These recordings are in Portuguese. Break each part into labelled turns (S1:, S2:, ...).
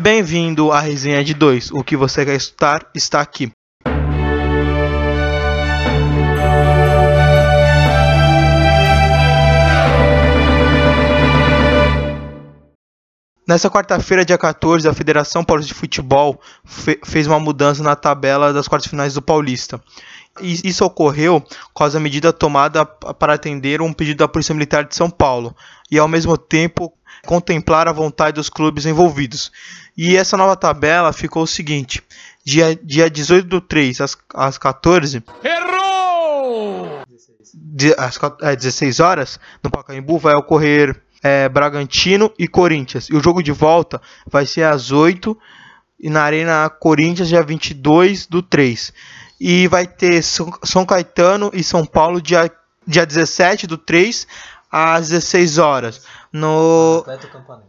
S1: Bem-vindo à resenha de 2. O que você quer escutar está aqui. Nessa quarta-feira, dia 14, a Federação Paulista de Futebol fe fez uma mudança na tabela das quartas finais do Paulista. E isso ocorreu com a medida tomada para atender um pedido da Polícia Militar de São Paulo e, ao mesmo tempo, contemplar a vontade dos clubes envolvidos. E essa nova tabela ficou o seguinte: dia, dia 18 do 3 às, às 14. Errou! Às é, 16 horas, no Pacaembu, vai ocorrer é, Bragantino e Corinthians. E o jogo de volta vai ser às 8 e na Arena Corinthians, dia 22 do 3. E vai ter São Caetano e São Paulo, dia, dia 17 do 3 às 16 horas. No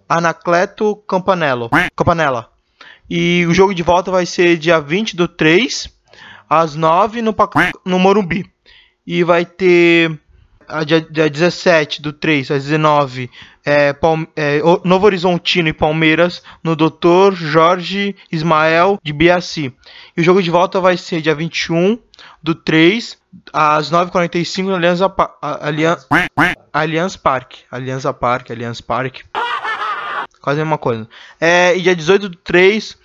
S1: Anacleto Campanello. Campanella. E o jogo de volta vai ser dia 20 do 3 às 9 no, no Morumbi. E vai ter a dia, dia 17 do 3 às 19, é, Palme é, Novo Horizontino e Palmeiras, no Dr. Jorge Ismael de Biaci. E o jogo de volta vai ser dia 21 do 3 às 9h45 no Aliança, Aliança, Aliança Parque. Aliança Parque, Aliança Parque. Quase a mesma coisa. É, e dia 18 do 3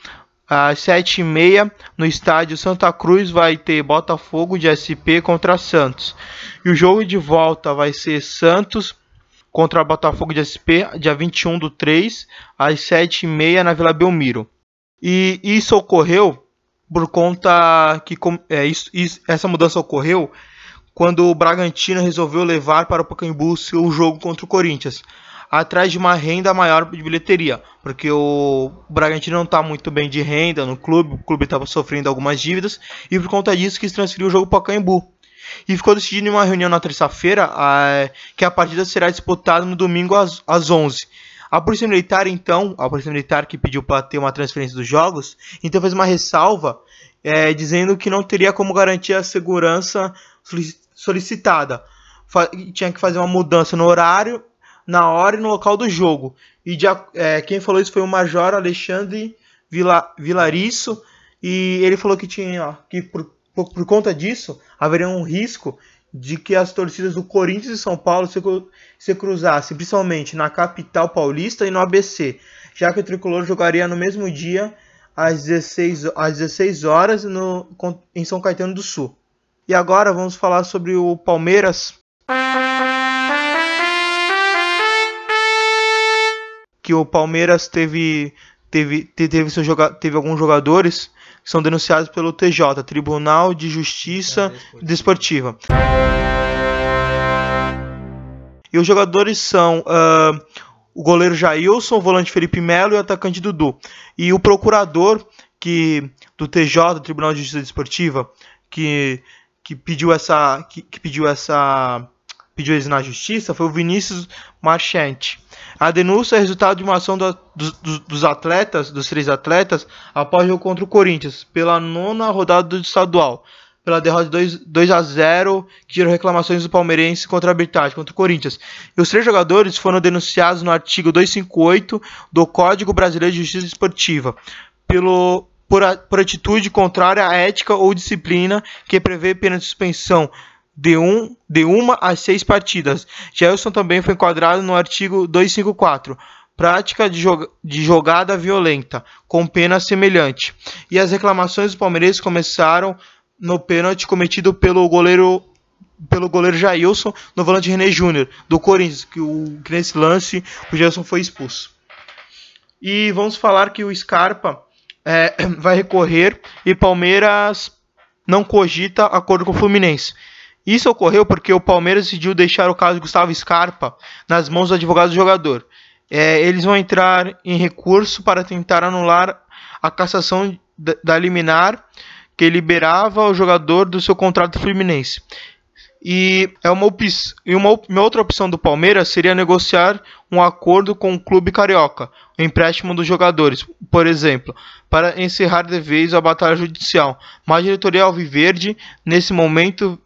S1: às 7h30 no estádio Santa Cruz vai ter Botafogo de SP contra Santos. E o jogo de volta vai ser Santos contra Botafogo de SP, dia 21 do 3, às 7h30 na Vila Belmiro. E isso ocorreu por conta que é, isso, isso, essa mudança ocorreu quando o Bragantino resolveu levar para o Pacaembu o seu jogo contra o Corinthians atrás de uma renda maior de bilheteria, porque o Bragantino não está muito bem de renda no clube, o clube estava sofrendo algumas dívidas e por conta disso quis transferir o jogo para Caimbu. E ficou decidido em uma reunião na terça-feira que a partida será disputada no domingo às, às 11. A Polícia Militar, então, a Polícia Militar que pediu para ter uma transferência dos jogos, então fez uma ressalva é, dizendo que não teria como garantir a segurança solicitada. Tinha que fazer uma mudança no horário na hora e no local do jogo. E de, é, quem falou isso foi o Major Alexandre Vila. E ele falou que tinha que por, por, por, conta disso haveria um risco de que as torcidas do Corinthians e São Paulo se, se cruzassem, principalmente na capital paulista e no ABC, já que o tricolor jogaria no mesmo dia às 16, às 16 horas no, em São Caetano do Sul. E agora vamos falar sobre o Palmeiras. que o Palmeiras teve teve teve, joga, teve alguns jogadores são denunciados pelo TJ, Tribunal de Justiça Desportiva. E os jogadores são uh, o goleiro Jailson, o volante Felipe Melo e o atacante Dudu. E o procurador que do TJ, Tribunal de Justiça Desportiva, que, que pediu essa que, que pediu essa pediu isso na justiça foi o Vinícius Marchante. A denúncia é resultado de uma ação do, do, dos atletas, dos três atletas, após o jogo contra o Corinthians, pela nona rodada do estadual, pela derrota de 2, 2 a 0, que gerou reclamações do palmeirense contra a arbitragem, contra o Corinthians. E os três jogadores foram denunciados no artigo 258 do Código Brasileiro de Justiça Esportiva, pelo, por, por atitude contrária à ética ou disciplina que prevê pena de suspensão de, um, de uma a seis partidas. Gelson também foi enquadrado no artigo 254, prática de, jog de jogada violenta, com pena semelhante. E as reclamações dos palmeirenses começaram no pênalti cometido pelo goleiro pelo goleiro Jailson no volante René Júnior, do Corinthians, que, o, que nesse lance o Gelson foi expulso. E vamos falar que o Scarpa é, vai recorrer e Palmeiras não cogita acordo com o Fluminense. Isso ocorreu porque o Palmeiras decidiu deixar o caso Gustavo Scarpa nas mãos do advogado do jogador. É, eles vão entrar em recurso para tentar anular a cassação da liminar que liberava o jogador do seu contrato fluminense. E, é uma, e uma, uma, outra opção do Palmeiras seria negociar um acordo com o clube carioca, o empréstimo dos jogadores, por exemplo, para encerrar de vez a batalha judicial. Mas a diretoria Alviverde, nesse momento,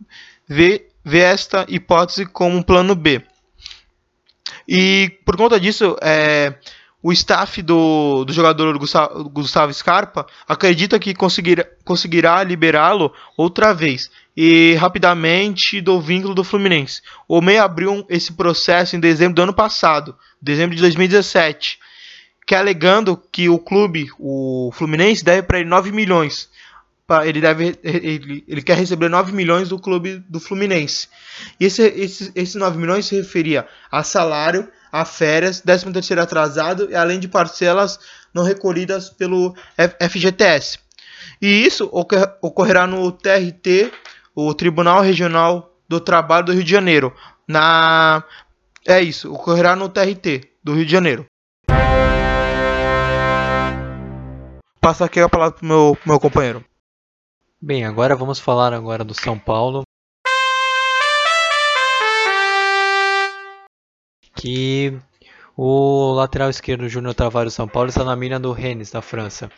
S1: vê, vê esta hipótese como um plano B. E por conta disso, é, o staff do, do jogador Gustavo, Scarpa acredita que conseguirá, conseguirá liberá-lo outra vez e rapidamente do vínculo do Fluminense. O MEI abriu esse processo em dezembro do ano passado, dezembro de 2017, que alegando que o clube, o Fluminense, deve para ele 9 milhões. Ele, deve, ele, ele quer receber 9 milhões do clube do Fluminense. E esse, esse, esses 9 milhões se referia a salário a férias, 13 terceiro atrasado e além de parcelas não recolhidas pelo FGTS. E isso ocorrerá no TRT, o Tribunal Regional do Trabalho do Rio de Janeiro. Na é isso, ocorrerá no TRT do Rio de Janeiro. Passa aqui a palavra para o meu, meu companheiro.
S2: Bem, agora vamos falar agora do São Paulo. que o lateral esquerdo Júnior Tavares São Paulo está na mina do Rennes, da França.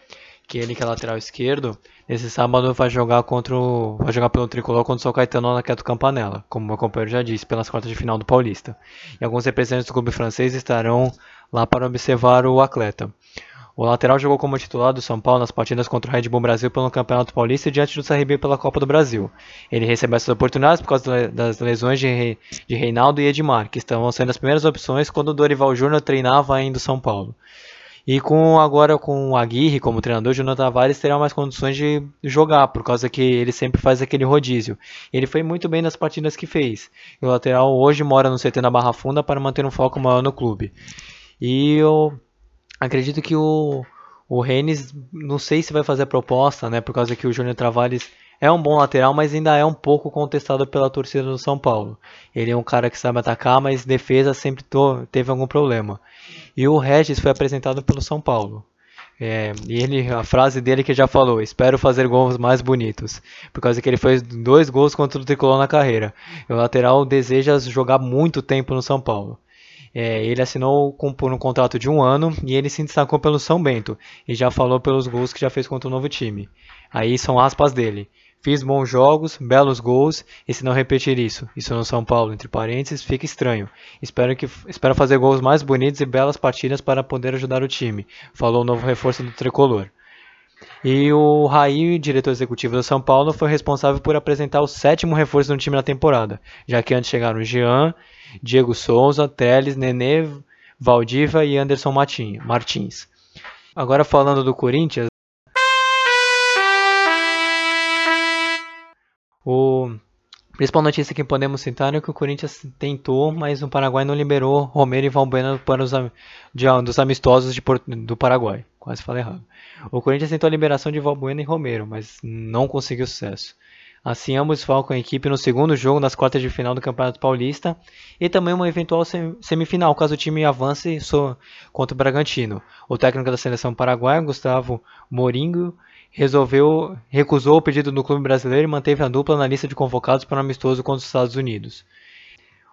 S2: Que ele que é lateral esquerdo, nesse sábado vai jogar contra o, vai jogar pelo tricolor contra o São Caetano na Queto Campanella, como meu companheiro já disse, pelas quartas de final do Paulista. E alguns representantes do clube francês estarão lá para observar o atleta. O lateral jogou como titular do São Paulo nas partidas contra o Red Bull Brasil pelo Campeonato Paulista e diante do CRB pela Copa do Brasil. Ele recebeu essas oportunidades por causa das lesões de, Reinaldo e Edmar, que estavam sendo as primeiras opções quando o Dorival Júnior treinava ainda o São Paulo. E com agora com o Aguirre como treinador, Júnior Tavares terá mais condições de jogar, por causa que ele sempre faz aquele rodízio. Ele foi muito bem nas partidas que fez. O lateral hoje mora no CT na Barra Funda para manter um foco maior no clube. E eu acredito que o, o Rennes, não sei se vai fazer a proposta, né? Por causa que o Júnior Travares é um bom lateral, mas ainda é um pouco contestado pela torcida do São Paulo. Ele é um cara que sabe atacar, mas defesa sempre teve algum problema. E o Regis foi apresentado pelo São Paulo. É, e ele, a frase dele que já falou, espero fazer gols mais bonitos, por causa que ele fez dois gols contra o Tricolor na carreira. O lateral deseja jogar muito tempo no São Paulo. É, ele assinou com, por um contrato de um ano e ele se destacou pelo São Bento e já falou pelos gols que já fez contra o novo time. Aí são aspas dele. Fiz bons jogos, belos gols, e se não repetir isso, isso no São Paulo, entre parênteses, fica estranho. Espero, que, espero fazer gols mais bonitos e belas partidas para poder ajudar o time, falou o novo reforço do tricolor. E o Raí, diretor executivo do São Paulo, foi responsável por apresentar o sétimo reforço no time na temporada, já que antes chegaram Jean, Diego Souza, Teles, Nenê, Valdiva e Anderson Martins. Agora falando do Corinthians. O principal notícia que podemos citar é que o Corinthians tentou, mas o Paraguai não liberou Romero e Valbuena para os de, dos amistosos de, do Paraguai. Quase falei errado. O Corinthians tentou a liberação de Valbuena e Romero, mas não conseguiu sucesso. Assim, ambos falcam a equipe no segundo jogo das quartas de final do Campeonato Paulista e também uma eventual semifinal, caso o time avance contra o Bragantino. O técnico da seleção paraguaia, Gustavo Moringo, resolveu recusou o pedido do clube brasileiro e manteve a dupla na lista de convocados para um amistoso contra os Estados Unidos.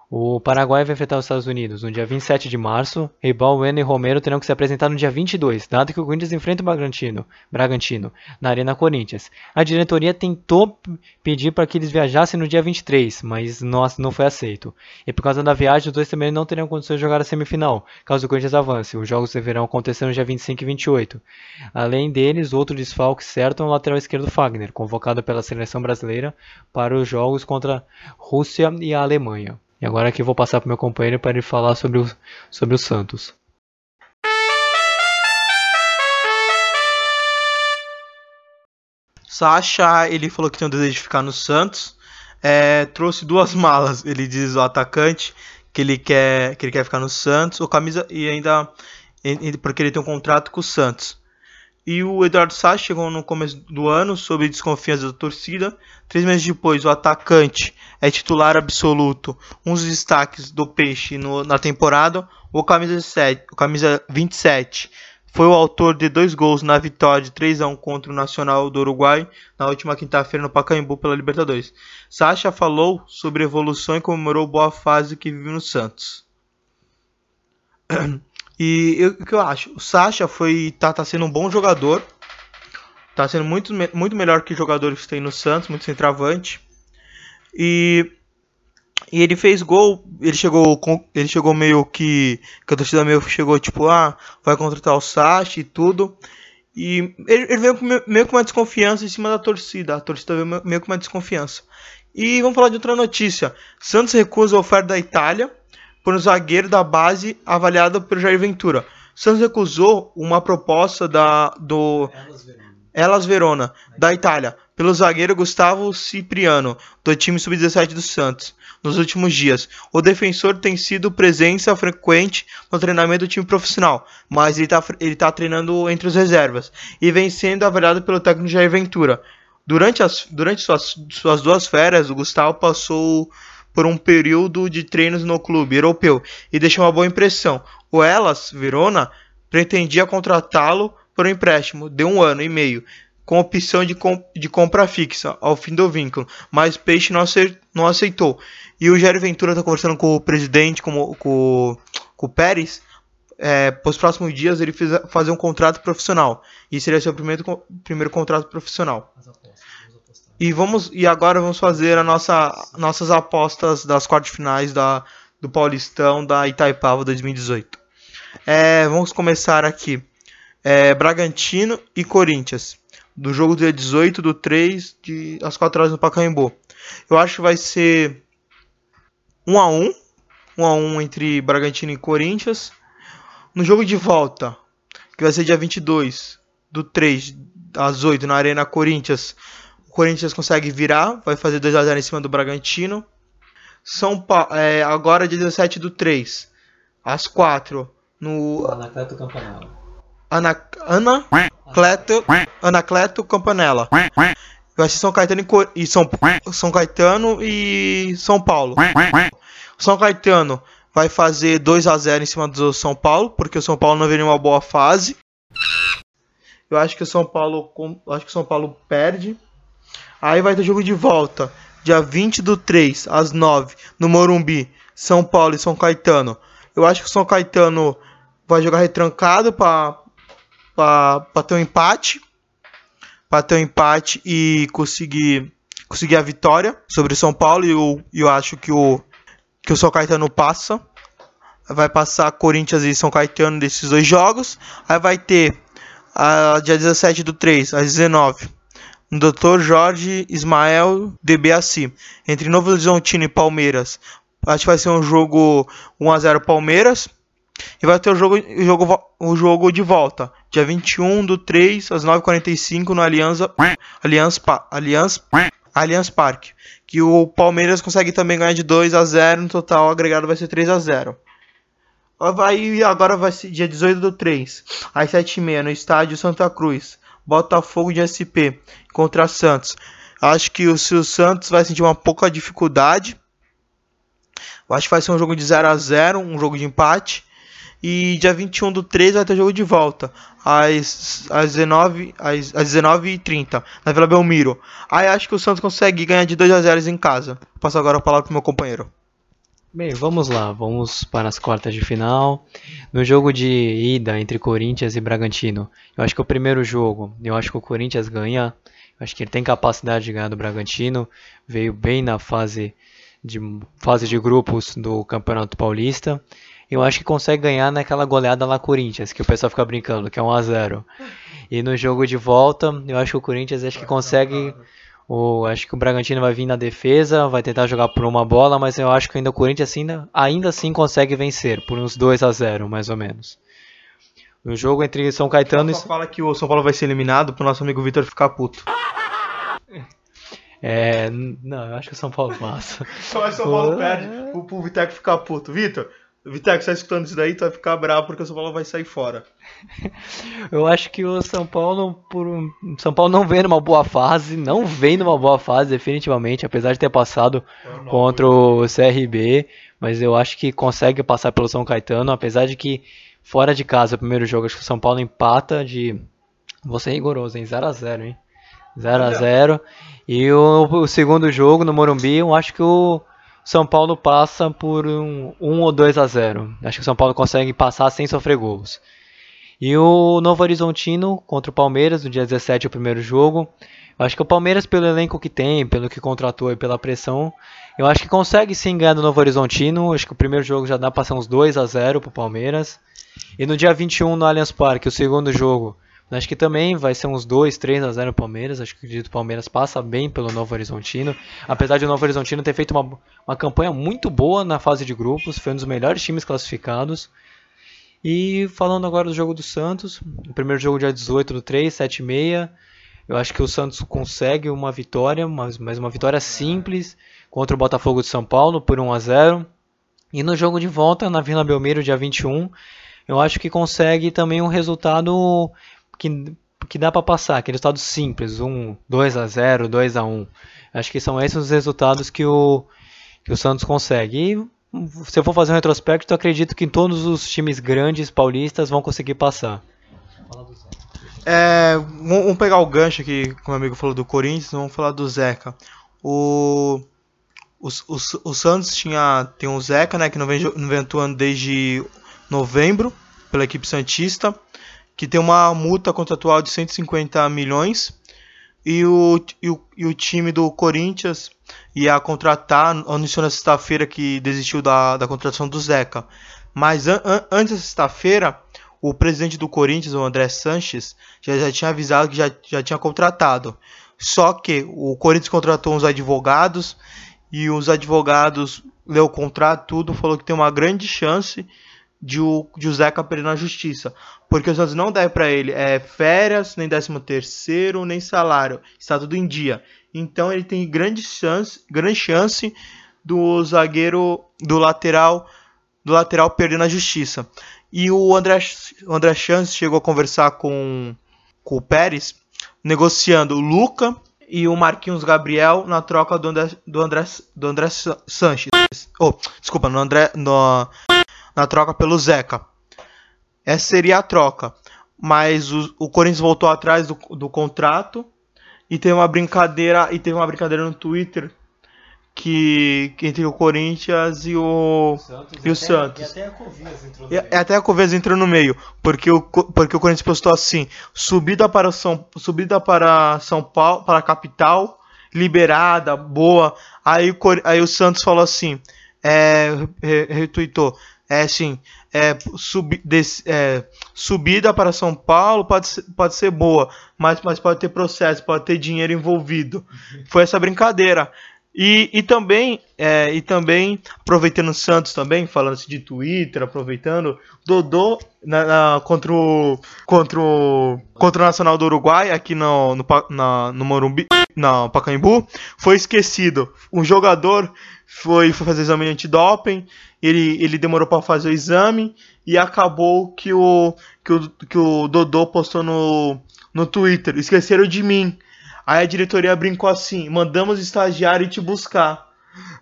S2: O Paraguai vai enfrentar os Estados Unidos no dia 27 de março Balbuena e Romero terão que se apresentar no dia 22, dado que o Corinthians enfrenta o Bragantino, Bragantino na Arena Corinthians. A diretoria tentou pedir para que eles viajassem no dia 23, mas não, não foi aceito. E por causa da viagem, os dois também não teriam condições de jogar a semifinal, caso o Corinthians avance. Os jogos deverão acontecer no dia 25 e 28. Além deles, outro desfalque certo é o lateral esquerdo Fagner, convocado pela seleção brasileira para os jogos contra Rússia e a Alemanha. E agora aqui vou passar para meu companheiro para ele falar sobre o, sobre o Santos.
S1: Sacha, ele falou que tem o desejo de ficar no Santos. É, trouxe duas malas, ele diz o atacante que ele quer que ele quer ficar no Santos, o camisa e ainda porque ele tem um contrato com o Santos. E o Eduardo Sá chegou no começo do ano sob desconfiança da torcida. Três meses depois, o atacante é titular absoluto, um dos destaques do Peixe no, na temporada. O camisa, 7, o camisa 27 foi o autor de dois gols na vitória de 3 a 1 contra o Nacional do Uruguai na última quinta-feira no Pacaembu pela Libertadores. Sacha falou sobre evolução e comemorou boa fase que vive no Santos. E o que eu acho? O Sasha foi tá, tá sendo um bom jogador. Tá sendo muito, muito melhor que jogadores que tem no Santos, muito centroavante. E E ele fez gol, ele chegou ele chegou meio que que a torcida meio chegou tipo, ah, vai contratar o Sachi e tudo. E ele, ele veio com, meio com uma desconfiança em cima da torcida. A torcida veio meio com uma desconfiança. E vamos falar de outra notícia. Santos recusa a oferta da Itália por um zagueiro da base avaliado pelo Jair Ventura. Santos recusou uma proposta da do Elas Verona, Elas Verona da Itália pelo zagueiro Gustavo Cipriano do time sub-17 do Santos nos últimos dias. O defensor tem sido presença frequente no treinamento do time profissional, mas ele está ele tá treinando entre os reservas e vem sendo avaliado pelo técnico Jair Ventura. Durante, as, durante suas, suas duas férias, o Gustavo passou por um período de treinos no clube europeu e deixou uma boa impressão. O Elas Verona pretendia contratá-lo por um empréstimo de um ano e meio, com opção de, com, de compra fixa ao fim do vínculo, mas Peixe não, não aceitou. E o Jair Ventura está conversando com o presidente, com, com, com o Pérez, é, para os próximos dias ele fazer um contrato profissional. E seria seu primeiro, primeiro contrato profissional. E vamos e agora vamos fazer a nossa, nossas apostas das quartas finais da, do Paulistão da Itaipava 2018. É, vamos começar aqui. É, Bragantino e Corinthians. Do jogo dia 18 do 3 de, às 4 horas no Pacaembu. Eu acho que vai ser 1 a 1 1 a 1 entre Bragantino e Corinthians. No jogo de volta, que vai ser dia 22 do 3 às 8 na Arena Corinthians, Corinthians consegue virar, vai fazer 2 a 0 em cima do Bragantino. São pa é, agora dia 17 do 3 às 4 no
S2: Anacleto Campanella.
S1: Ana, Anacleto, Anacleto Campanella. Vai ser São Caetano e, e São, São Caetano e São Paulo. São Caetano vai fazer 2 a 0 em cima do São Paulo, porque o São Paulo não vem em uma boa fase. Eu acho que o São Paulo, acho que o São Paulo perde. Aí vai ter jogo de volta, dia 20 do 3 às 9 no Morumbi, São Paulo e São Caetano. Eu acho que o São Caetano vai jogar retrancado para ter um empate para ter um empate e conseguir, conseguir a vitória sobre o São Paulo. E eu, eu acho que o, que o São Caetano passa. Vai passar Corinthians e São Caetano desses dois jogos. Aí vai ter a dia 17 do 3, às 19 no Dr. Jorge Ismael DBAC, entre Novo Horizontino e Palmeiras. Acho que vai ser um jogo 1 a 0 Palmeiras. E vai ter o jogo, o jogo, o jogo de volta, dia 21 do 3 às 9h45 no Aliança, Aliança, Aliança, Aliança Parque. Que o Palmeiras consegue também ganhar de 2 a 0 no total agregado vai ser 3 a 0 Vai, agora vai ser dia 18 do 3, às 7h30, no estádio Santa Cruz. Botafogo de SP contra Santos. Acho que o, o Santos vai sentir uma pouca dificuldade. Acho que vai ser um jogo de 0 a 0 um jogo de empate. E dia 21 do 3 vai ter jogo de volta. Às, às 19 às, às 19h30, na Vila Belmiro. Aí acho que o Santos consegue ganhar de 2 a 0 em casa. Passo agora a palavra pro meu companheiro.
S2: Bem, vamos lá, vamos para as quartas de final. No jogo de ida entre Corinthians e Bragantino, eu acho que o primeiro jogo, eu acho que o Corinthians ganha. Eu acho que ele tem capacidade de ganhar do Bragantino. Veio bem na fase de fase de grupos do Campeonato Paulista eu acho que consegue ganhar naquela goleada lá Corinthians, que o pessoal fica brincando, que é 1 a 0 E no jogo de volta, eu acho que o Corinthians acho que consegue. O, acho que o Bragantino vai vir na defesa, vai tentar jogar por uma bola, mas eu acho que ainda o Corinthians ainda, ainda assim consegue vencer, por uns 2 a 0 mais ou menos. No jogo entre São Caetano
S1: só e. fala que o São Paulo vai ser eliminado pro nosso amigo Vitor ficar puto.
S2: É. Não, eu acho que o São Paulo passa.
S1: Só o São Paulo perde pro, pro Vitor ficar puto. Vitor, Vitex, você tá escutando isso daí, tu vai ficar bravo porque o São Paulo vai sair fora.
S2: Eu acho que o São Paulo, por. São Paulo não vem numa boa fase, não vem numa boa fase definitivamente, apesar de ter passado é contra o CRB, mas eu acho que consegue passar pelo São Caetano, apesar de que fora de casa, o primeiro jogo, acho que o São Paulo empata de, vou ser rigoroso, em 0 a 0, hein? 0 a 0. E o, o segundo jogo no Morumbi, eu acho que o são Paulo passa por um 1 um ou 2 a 0. Acho que o São Paulo consegue passar sem sofrer gols. E o Novo Horizontino contra o Palmeiras, no dia 17, o primeiro jogo. Eu acho que o Palmeiras, pelo elenco que tem, pelo que contratou e pela pressão, eu acho que consegue sim ganhar do Novo Horizontino. Acho que o primeiro jogo já dá para ser uns 2 a 0 pro Palmeiras. E no dia 21 no Allianz Parque, o segundo jogo, acho que também vai ser uns 2, 3 a 0 Palmeiras. Acho que o Palmeiras passa bem pelo Novo Horizontino. Apesar de o Novo Horizontino ter feito uma, uma campanha muito boa na fase de grupos, foi um dos melhores times classificados. E falando agora do jogo do Santos, o primeiro jogo dia 18 do 3, 7 e meia. Eu acho que o Santos consegue uma vitória, mas, mas uma vitória simples contra o Botafogo de São Paulo por 1 a 0. E no jogo de volta na Vila Belmiro, dia 21, eu acho que consegue também um resultado que, que dá para passar, aquele resultado simples, 1, 2 a 0, 2 a 1. Acho que são esses os resultados que o, que o Santos consegue. E se eu for fazer um retrospecto, acredito que todos os times grandes paulistas vão conseguir passar.
S1: É, vamos pegar o gancho aqui, como o amigo falou do Corinthians, vamos falar do Zeca. O, o, o, o Santos tinha, tem o Zeca, né, que não vem, não vem atuando desde novembro pela equipe Santista, que tem uma multa contratual de 150 milhões. E o, e o, e o time do Corinthians ia contratar, anunciou na sexta-feira que desistiu da, da contratação do Zeca. Mas an, an, antes da sexta-feira, o presidente do Corinthians, o André Sanches, já, já tinha avisado que já, já tinha contratado. Só que o Corinthians contratou uns advogados e os advogados leu o contrato, tudo, falou que tem uma grande chance de o, de o Zeca perder na justiça. Porque o Santos não deve para ele é, férias, nem décimo terceiro, nem salário. Está tudo em dia. Então ele tem grande chance, grande chance do zagueiro, do lateral, do lateral perder na justiça. E o André, o André Chance chegou a conversar com, com o Pérez, negociando o Luca e o Marquinhos Gabriel na troca do André, do André, do André Sanches. Oh, desculpa, no André, no, na troca pelo Zeca. Essa seria a troca. Mas o, o Corinthians voltou atrás do, do contrato e teve uma brincadeira e teve uma brincadeira no Twitter que, que entre o Corinthians e o Santos, e o até, Santos. E até a Covias entrou no e, meio. Até a Covias entrou no meio, porque o porque o Corinthians postou assim: subida para São subida para São Paulo, para a capital, liberada, boa. Aí o aí o Santos falou assim: é, retweetou, é assim, é, sub, des, é, subida para São Paulo pode ser, pode ser boa, mas, mas pode ter processo, pode ter dinheiro envolvido. Foi essa brincadeira. E, e também, é, e também aproveitando o Santos também, falando de Twitter, aproveitando, Dodô na, na, contra, o, contra, o, contra o Nacional do Uruguai, aqui no, no, na, no Morumbi, no Pacaembu, foi esquecido. Um jogador foi, foi fazer exame antidoping, ele, ele demorou para fazer o exame e acabou que o, que o, que o Dodô postou no, no Twitter. Esqueceram de mim. Aí a diretoria brincou assim: mandamos estagiário te buscar.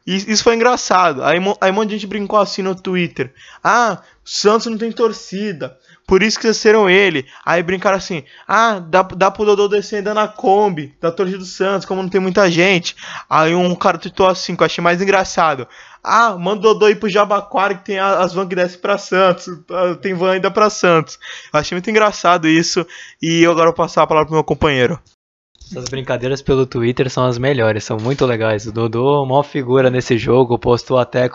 S1: E isso foi engraçado. Aí, aí um monte de gente brincou assim no Twitter: Ah, Santos não tem torcida. Por isso que esqueceram ele. Aí brincaram assim: Ah, dá, dá pro Dodô descer ainda na Kombi, da torcida do Santos, como não tem muita gente. Aí um cara tweetou assim, que eu achei mais engraçado. Ah, manda o Dodô ir pro Jabaquara que tem as vans que descem pra Santos. Ah, tem van ainda pra Santos. Eu achei muito engraçado isso. E eu agora vou passar a palavra pro meu companheiro.
S2: Essas brincadeiras pelo Twitter são as melhores, são muito legais. O Dodô, uma figura nesse jogo, postou até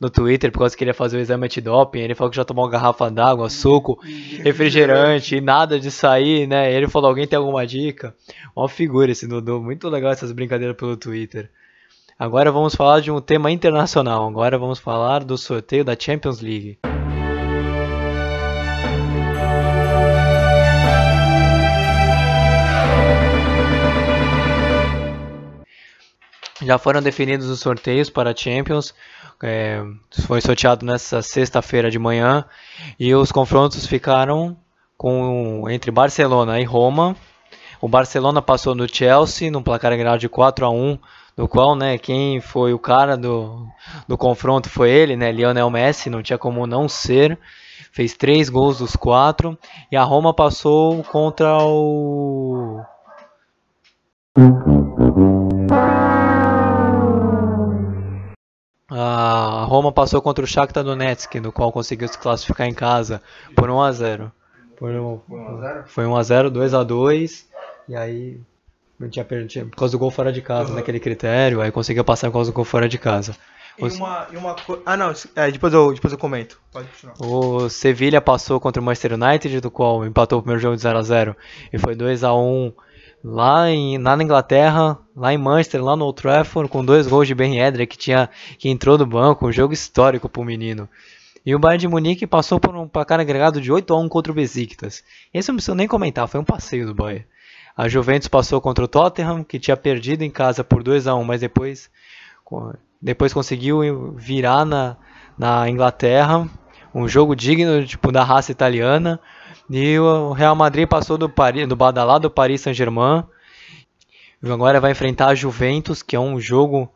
S2: no Twitter por causa que queria fazer o exame antidoping. Ele falou que já tomou uma garrafa d'água, suco, refrigerante e nada de sair, né? Ele falou: alguém tem alguma dica? Uma figura esse Dodô, muito legal essas brincadeiras pelo Twitter. Agora vamos falar de um tema internacional. Agora vamos falar do sorteio da Champions League. Já foram definidos os sorteios para a Champions. É, foi sorteado nessa sexta-feira de manhã. E os confrontos ficaram com, entre Barcelona e Roma. O Barcelona passou no Chelsea no placar geral de 4 a 1 do qual, né, quem foi o cara do, do confronto foi ele, né, Lionel Messi, não tinha como não ser. Fez três gols dos quatro. E a Roma passou contra o a Roma passou contra o Shakhtar Donetsk, no qual conseguiu se classificar em casa por 1 a 0. Foi um,
S1: Foi 1 a 0?
S2: foi 1x0, 2x2. E aí. Não tinha perdido. Por causa do gol fora de casa,
S1: Uhum.
S2: naquele critério. Aí conseguiu passar por causa do gol fora de casa.
S1: E uma, e uma co- Ah, não. É, depois eu, depois eu comento. Pode continuar.
S2: O Sevilha passou contra o Manchester United, do qual empatou o primeiro jogo de 0 a 0 e foi 2 a 1 lá, em, lá na Inglaterra, lá em Manchester, lá no Old Trafford, com dois gols de Ben Yedder, que, tinha, que entrou do banco, um jogo histórico pro menino. E o Bayern de Munique passou por um placar agregado de 8 a 1 contra o Besiktas. Esse eu não preciso nem comentar, foi um passeio do Bayern. A Juventus passou contra o Tottenham, que tinha perdido em casa por 2 a 1 mas depois, depois conseguiu virar na, na Inglaterra. Um jogo digno tipo, da raça italiana. E o Real Madrid passou do, Paris, do badalado Paris Saint-Germain. E Agora vai enfrentar a Juventus, que é um jogo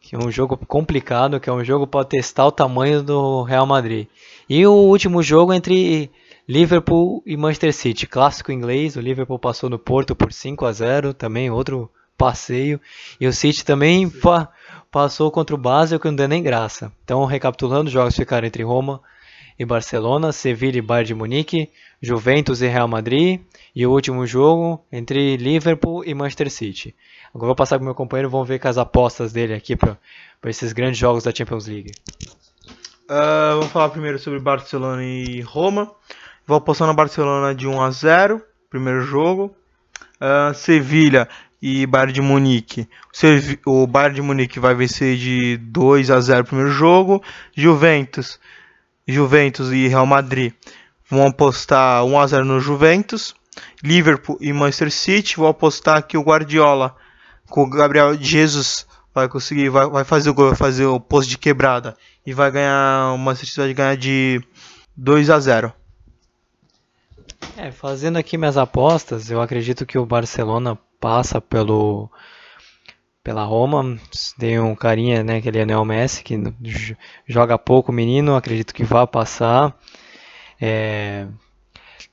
S2: que é um jogo complicado, que é um jogo para testar o tamanho do Real Madrid. E o último jogo entre Liverpool e Manchester City, clássico inglês. O Liverpool passou no Porto por 5 a 0, também outro passeio. E o City também pa- passou contra o Basel, que não deu nem graça. Então, recapitulando, os jogos ficaram entre Roma e Barcelona, Sevilla e Bayern de Munique, Juventus e Real Madrid, e o último jogo entre Liverpool e Manchester City. Agora vou passar para o meu companheiro, vamos ver com as apostas dele aqui para esses grandes jogos da Champions League.
S1: Ah, vamos falar primeiro sobre Barcelona e Roma. Vou apostar na Barcelona de 1 a 0, primeiro jogo. Ah, Sevilha e Bayern de Munique. O Bayern de Munique vai vencer de 2 a 0 primeiro jogo. Juventus, Juventus e Real Madrid vão apostar 1 a 0 no Juventus. Liverpool e Manchester City, vou apostar que o Guardiola com o Gabriel Jesus vai conseguir, vai, vai fazer o gol, vai fazer o posto de quebrada e vai ganhar, o Manchester City vai ganhar de 2 a 0.
S2: É, fazendo aqui minhas apostas, eu acredito que o Barcelona passa pelo pela Roma. Tem um carinha, né, que ele é Neo Messi, que joga pouco menino, acredito que vai passar. É,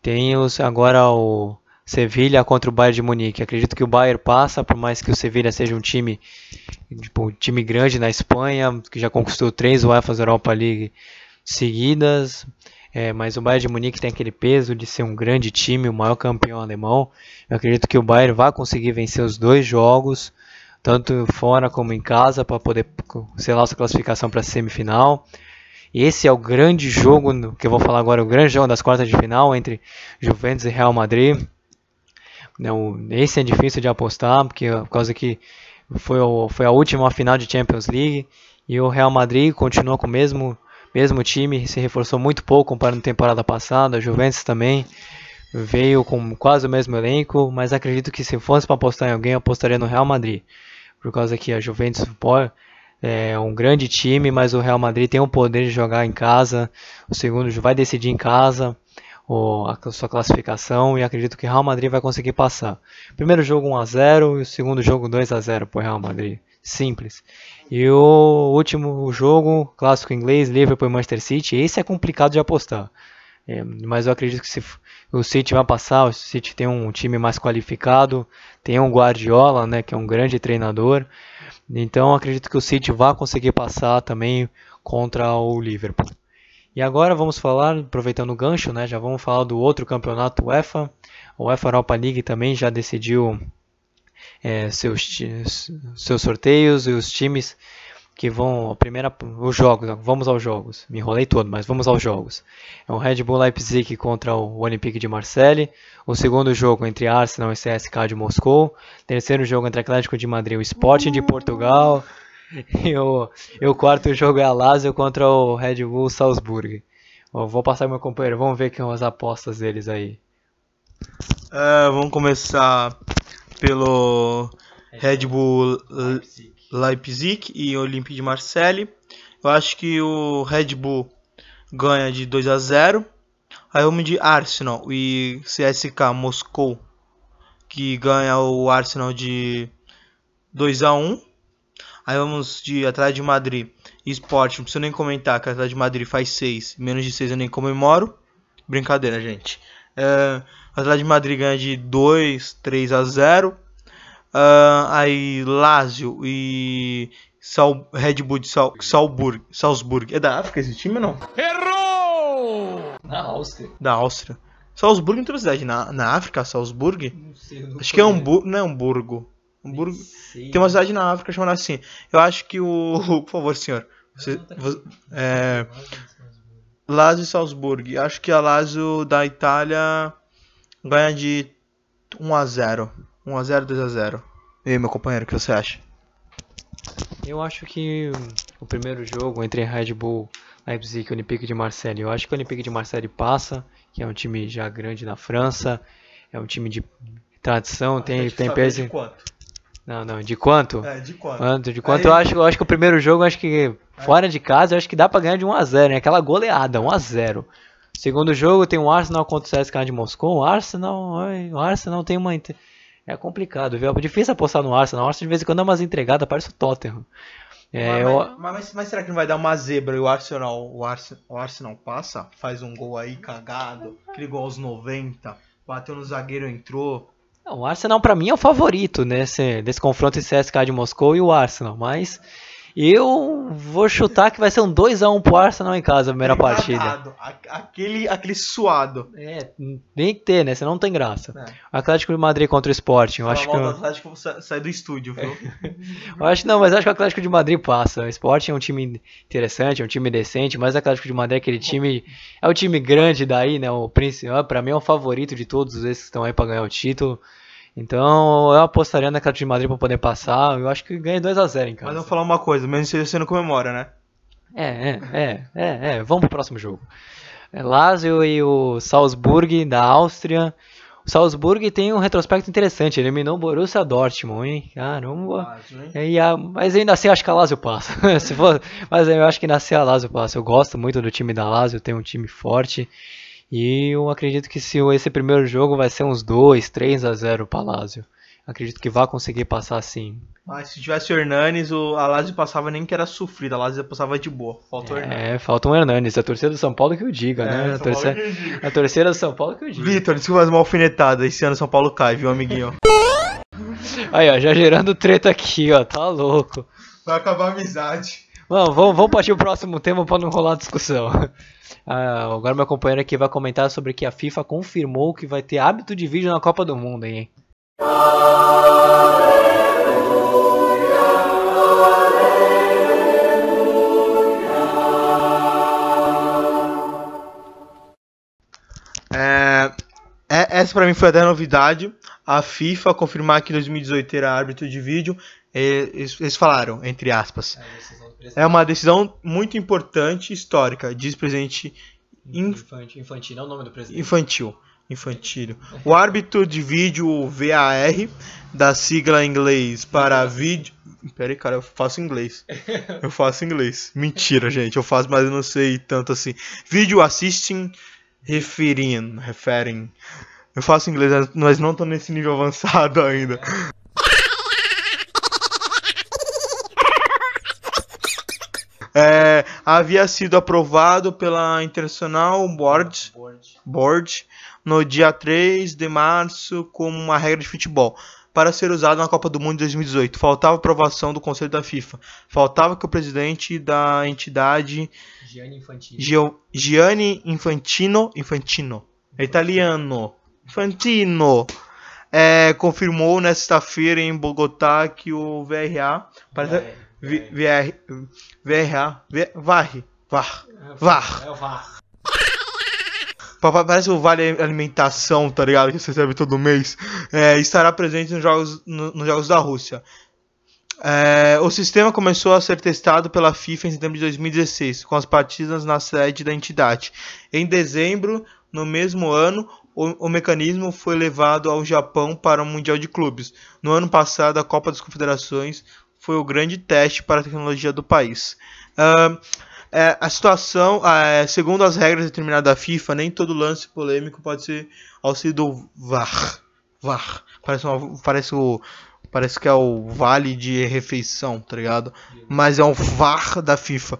S2: tem os, agora o Sevilha contra o Bayern de Munique. Acredito que o Bayern passa, por mais que o Sevilha seja um time, tipo, um time grande na Espanha, que já conquistou três UEFA Europa League seguidas. É, mas o Bayern de Munique tem aquele peso de ser um grande time, o maior campeão alemão. Eu acredito que o Bayern vai conseguir vencer os dois jogos, tanto fora como em casa, para poder selar sua classificação para a semifinal. Esse é o grande jogo que eu vou falar agora, o grande jogo das quartas de final entre Juventus e Real Madrid. Não, esse é difícil de apostar, porque por causa que foi, o- foi a última final de Champions League e o Real Madrid continua com o mesmo, mesmo time, se reforçou muito pouco comparando a temporada passada. A Juventus também veio com quase o mesmo elenco, mas acredito que se fosse para apostar em alguém, eu apostaria no Real Madrid. Por causa que a Juventus pô, é um grande time, mas o Real Madrid tem o poder de jogar em casa. O segundo vai decidir em casa o- a sua classificação e acredito que o Real Madrid vai conseguir passar. Primeiro jogo 1 a 0 e o segundo jogo 2 a 0 para o Real Madrid. Simples. E o último jogo, clássico inglês, Liverpool e Manchester City, esse é complicado de apostar. É, mas eu acredito que se o City vai passar, o City tem um time mais qualificado, tem um Guardiola, né, que é um grande treinador. Então acredito que o City vai conseguir passar também contra o Liverpool. E agora vamos falar, aproveitando o gancho, né, já vamos falar do outro campeonato UEFA. O UEFA Europa League também já decidiu é, seus, seus sorteios e os times que vão a primeira os jogos, vamos aos jogos. Me enrolei todo, mas vamos aos jogos. É o Red Bull Leipzig contra o Olympique de Marseille, o segundo jogo entre Arsenal e CSKA de Moscou, terceiro jogo entre Atlético de Madrid e o Sporting de Portugal, e o, e o quarto jogo é a Lazio contra o Red Bull Salzburg. Ó, vou passar meu companheiro, vamos ver que são as apostas deles aí.
S1: Ah, vamos começar pelo Red Bull Le- Leipzig e Olympique de Marseille. Eu acho que o Red Bull ganha de 2 a 0. Aí vamos de Arsenal e CSK Moscou, que ganha o Arsenal de 2 a 1. Aí vamos de Atlético de Madrid e Sport, não preciso nem comentar que Atlético de Madrid faz 6, menos de 6 eu nem comemoro. Brincadeira, gente. É, Atlético de Madrid ganha de 2, 3 a 0. Ah, aí Lazio e Sal, Red Bull de Sal, Salzburg, Salzburg. É da África esse time ou não?
S2: Na Áustria.
S1: Da Áustria. Salzburgo não tem uma cidade na, na África, Salzburgo?
S2: Não sei, não
S1: Acho que é. Hamburgo. Não é Hamburgo. Hamburgo. Tem uma cidade na África chamada assim. Eu acho que o. Por favor, senhor. Você,
S2: Não, tá aqui.
S1: vo- é,
S2: Lazio e
S1: Salzburg. Acho que a Lazio da Itália ganha de 1x0. 1x0, 2x0. E aí, meu companheiro, o que você acha?
S2: Eu acho que o primeiro jogo entre Red Bull, Leipzig e Olympique de Marseille, eu acho que o Olympique de Marseille passa, que é um time já grande na França, é um time de tradição, tem, tem peso.
S1: quanto?
S2: Não, não, de quanto?
S1: É, de quanto?
S2: Quanto, de quanto
S1: Aí-
S2: eu acho, eu acho que o primeiro jogo, eu acho que fora de casa, eu acho que dá pra ganhar de 1 a 0, né? Aquela goleada, 1 a 0. Segundo jogo tem o Arsenal contra o CSKA de Moscou. O Arsenal, o Arsenal tem uma é complicado, viu? É difícil apostar no Arsenal. O Arsenal de vez em quando dá umas entregadas, parece o Tottenham. É,
S1: mas,
S2: eu-
S1: mas- mas- mas será que não vai dar uma zebra e o Arsenal, o Arsenal, o Arsenal passa? Faz um gol aí cagado, aquele gol aos 90, bateu no zagueiro, entrou.
S2: Não, o Arsenal pra mim é o favorito nesse, desse confronto entre CSKA de Moscou e o Arsenal, mas eu vou chutar que vai ser um 2x1 pro Arsenal em casa, a primeira partida.
S1: Aquele, aquele suado.
S2: É, tem que ter, né? Senão não tem graça.
S1: É.
S2: Atlético de Madrid contra o Sporting, eu
S1: Fala
S2: acho que eu,
S1: Atlético, sa- sai do estúdio, viu?
S2: eu acho não, mas acho que o Atlético de Madrid passa. O Sporting é um time interessante, é um time decente, mas o Atlético de Madrid é aquele time, é o time grande daí, né? O principal, para mim é o favorito de todos esses que estão aí pra ganhar o título. Então, eu apostaria no Atlético de Madrid pra poder passar. Eu acho que ganha 2 a 0 em
S1: Mas
S2: casa.
S1: eu vou falar uma coisa, mesmo se você não comemora, né?
S2: É, é, é, é, é. Vamos pro próximo jogo. É Lazio e o Salzburg da Áustria. O Salzburg tem um retrospecto interessante. Eliminou o Borussia Dortmund, hein? Caramba. E a- mas ainda assim eu acho que a Lazio passa. Se for, mas eu acho que ainda assim a Lazio passa. Eu gosto muito do time da Lazio, tem um time forte. E eu acredito que se esse primeiro jogo vai ser uns 2, 3 a 0 para Lazio. Acredito que vai conseguir passar sim.
S1: Mas se tivesse o Hernanes, o, a Lazio passava nem que era sofrida, a Lazio passava de boa. Falta o Hernanes.
S2: É, falta um Hernandes. A torcida do São Paulo que o diga,
S1: É,
S2: né? A torcida,
S1: o
S2: a torcida do São Paulo que o diga.
S1: Vitor, desculpa uma alfinetada. Esse ano São Paulo cai, viu, amiguinho?
S2: Aí, ó, já gerando treta aqui, ó. Tá louco.
S1: Vai acabar a amizade.
S2: Mano, vamos, vamos partir pro próximo tema pra não rolar discussão. Ah, agora meu companheiro aqui vai comentar sobre que a FIFA confirmou que vai ter hábito de vídeo na Copa do Mundo, hein?
S1: É, é- essa pra mim foi até novidade. A FIFA confirmar que 2018 era árbitro de vídeo. e- Eles, eles falaram, entre aspas. É uma decisão muito importante histórica, diz o presidente Inf-
S2: Infantil, infantil, não é o nome do presidente.
S1: infantil. Infantil. O árbitro de vídeo VAR, da sigla em inglês para vídeo. Pera aí, cara, eu faço inglês. Eu faço inglês. Mentira, gente. Eu faço, mas eu não sei tanto assim. Video Assisting Referring. Referring. Eu faço inglês, mas não tô nesse nível avançado ainda. É, havia sido aprovado pela International Board Board no dia 3 de março como uma regra de futebol para ser usado na Copa do Mundo de 2018. Faltava aprovação do Conselho da FIFA. Faltava que o presidente da entidade
S2: Gianni Infantino.
S1: Gio- Gianni Infantino, Infantino, é italiano, Infantino, é, confirmou nesta feira em Bogotá que o VRA, VR, VRA, VAR, VAR, VAR.
S2: É o VAR.
S1: Pa- pa- Parece o Vale Alimentação, tá ligado? Que você recebe todo mês. É, estará presente nos jogos, no- nos jogos da Rússia. É, o sistema começou a ser testado pela FIFA em setembro de 2016, com as partidas na sede da entidade. Em dezembro, no mesmo ano, o, o mecanismo foi levado ao Japão para o Mundial de Clubes. No ano passado, a Copa das Confederações foi o grande teste para a tecnologia do país. Ah, é, a situação, é, segundo as regras determinadas da FIFA, nem todo lance polêmico pode ser auxílio VAR. VAR. Parece, uma- parece o. Parece que é o vale de refeição, tá ligado? Mas é um VAR da FIFA.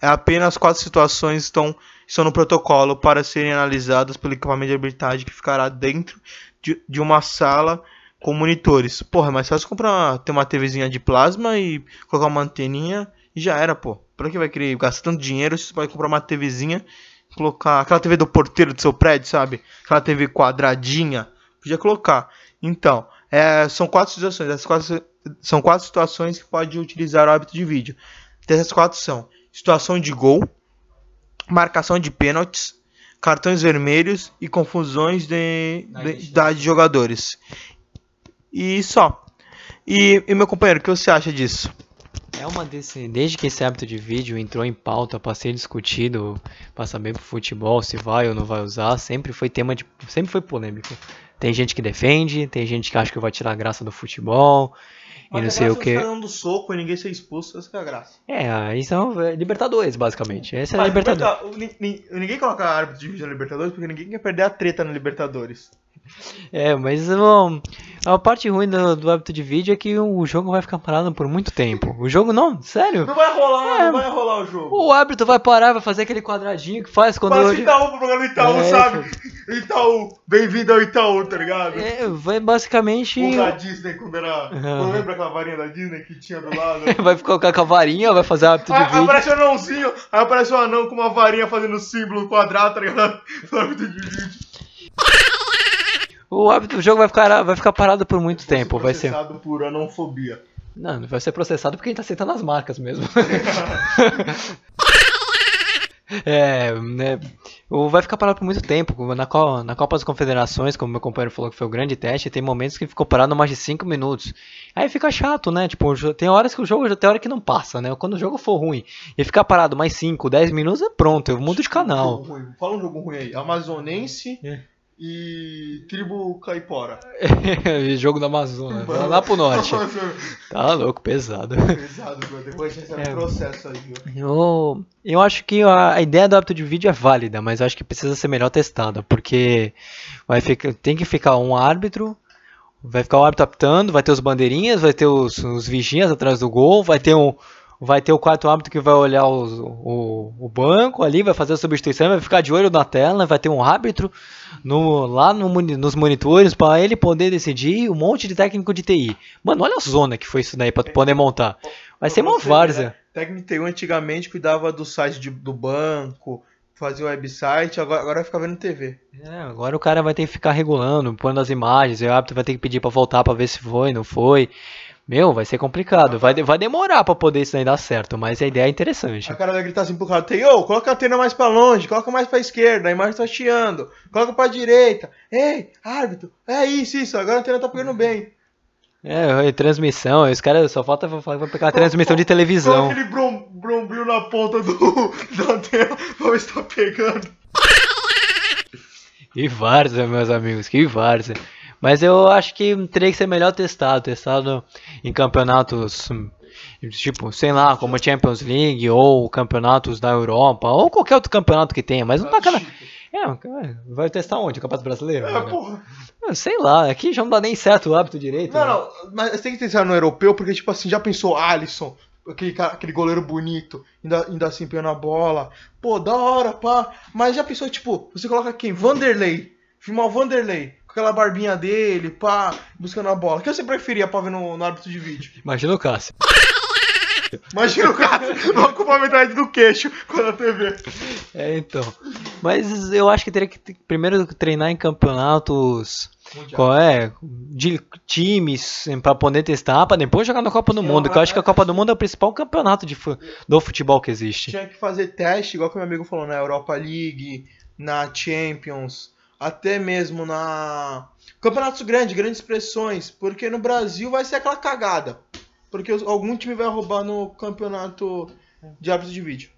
S1: É apenas quatro situações estão, estão no protocolo para serem analisadas pelo equipamento de arbitragem que ficará dentro de, de uma sala com monitores. Porra, é mais fácil comprar ter uma TVzinha de plasma e colocar uma anteninha e já era, pô. Pra que vai querer gastar tanto dinheiro se você pode comprar uma TVzinha colocar aquela TV do porteiro do seu prédio, sabe? Aquela TV quadradinha. Podia colocar. Então, é, são quatro situações. Essas quatro, são quatro situações que pode utilizar o hábito de vídeo. Essas quatro são situação de gol, marcação de pênaltis, cartões vermelhos e confusões de, de, de, de jogadores. E só. E, e meu companheiro, o que você acha disso?
S2: É uma desse, desde que esse hábito de vídeo entrou em pauta para ser discutido, para saber pro futebol se vai ou não vai usar, sempre foi tema de, sempre foi polêmico. Tem gente que defende, tem gente que acha que vai tirar a graça do futebol. Mas e não sei o que.
S1: dando soco e ninguém ser expulso, essa é a graça.
S2: É, aí são é, Libertadores, basicamente. Essa é a Libertadores.
S1: Ninguém coloca árbitro de vídeo na Libertadores porque ninguém quer perder a treta na Libertadores.
S2: É, mas bom, a parte ruim do, do hábito de vídeo é que o jogo vai ficar parado por muito tempo. O jogo não, sério.
S1: Não vai rolar, é, não vai rolar o jogo.
S2: O árbitro vai parar, vai fazer aquele quadradinho que faz quando.
S1: Parece Itaú pro programa Itaú, é, sabe? Itaú, bem-vindo ao Itaú, tá ligado?
S2: É, vai basicamente.
S1: O da Disney, quando era. Uhum. Não lembra aquela varinha da Disney que tinha do lado?
S2: vai colocar com a varinha, vai fazer hábito de vídeo.
S1: Aparece um anãozinho, aí aparece um anão com uma varinha fazendo símbolo quadrado, tá ligado? No hábito de vídeo.
S2: O hábito do jogo vai ficar, vai ficar parado por muito tempo. Vai ser
S1: processado por anonfobia.
S2: Não, vai ser processado porque a gente tá aceitando as marcas mesmo. É, né, vai ficar parado por muito tempo. Na, Copa, na Copa das Confederações, como meu companheiro falou que foi o grande teste, tem momentos que ficou parado mais de 5 minutos. Aí fica chato, né? Tipo, tem horas que o jogo tem hora que não passa, né? Quando o jogo for ruim e ficar parado mais 5, 10 minutos, é pronto, eu mudo de canal.
S1: Fala um jogo ruim aí. Amazonense. É e Tribo Caipora.
S2: Jogo da Amazônia, lá, lá pro norte. tá louco, pesado.
S1: Pesado, bro. Depois a gente é. processo aí, viu?
S2: Eu, eu acho que a, ideia do hábito de vídeo é válida, mas acho que precisa ser melhor testada, porque vai ficar, tem que ficar um árbitro, vai ficar o árbitro apitando, vai ter os bandeirinhas, vai ter os, os vigias atrás do gol, vai ter um vai ter o quarto árbitro que vai olhar os, o, o banco ali, vai fazer a substituição, vai ficar de olho na tela, vai ter um árbitro no, lá no, nos monitores para ele poder decidir um monte de técnico de TI. Mano, olha a zona que foi isso daí para poder montar. Vai ser uma várzea. Né?
S1: Técnico de TI antigamente cuidava do site de, do banco, fazia o website, agora, agora vai ficar vendo TV.
S2: É, agora o cara vai ter que ficar regulando, pondo as imagens, o árbitro vai ter que pedir para voltar para ver se foi, não foi. Meu, vai ser complicado. Vai, vai demorar pra poder isso aí dar certo, mas a ideia é interessante.
S1: A cara vai gritar assim pro cara, tem, ô, coloca a antena mais pra longe, coloca mais pra esquerda, a imagem tá chiando, coloca pra direita. Ei, árbitro, é isso, isso, agora a antena tá pegando bem.
S2: É, transmissão, os caras só falta vai pegar a transmissão de televisão.
S1: Coloca aquele brom, brombril na ponta do, da antena pra ver se tá pegando.
S2: Que várzea, meus amigos, que várzea. Mas eu acho que teria que ser melhor testado, testado em campeonatos tipo, sei lá, como Champions League ou campeonatos da Europa ou qualquer outro campeonato que tenha, mas não tá cada é, vai testar onde? O Campeonato Brasileiro? É, porra. Sei lá, aqui já não dá nem certo o hábito direito.
S1: Não, né? não, mas tem que testar no europeu, porque, tipo assim, já pensou Alisson, aquele, aquele goleiro bonito, ainda, ainda assim pegando a bola. Pô, da hora, pá. Mas já pensou, tipo, você coloca quem? Vanderlei. Filmar o Vanderlei aquela barbinha dele, pá, buscando a bola. O que você preferia pra ver no, no árbitro de vídeo?
S2: Imagina o Cássio.
S1: Imagina o Cássio não ocupar metade do queixo quando a TV.
S2: É, então. Mas eu acho que teria que primeiro treinar em campeonatos. Qual é? De times para poder testar, para depois jogar na Copa do Mundo. Que eu acho que a Copa do Mundo é o principal campeonato de, do futebol que existe.
S1: Tinha que fazer teste, igual que meu amigo falou, na Europa League, na Champions até mesmo na campeonatos grandes, grandes pressões, porque no Brasil vai ser aquela cagada, porque algum time vai roubar no campeonato de árbitros de vídeo.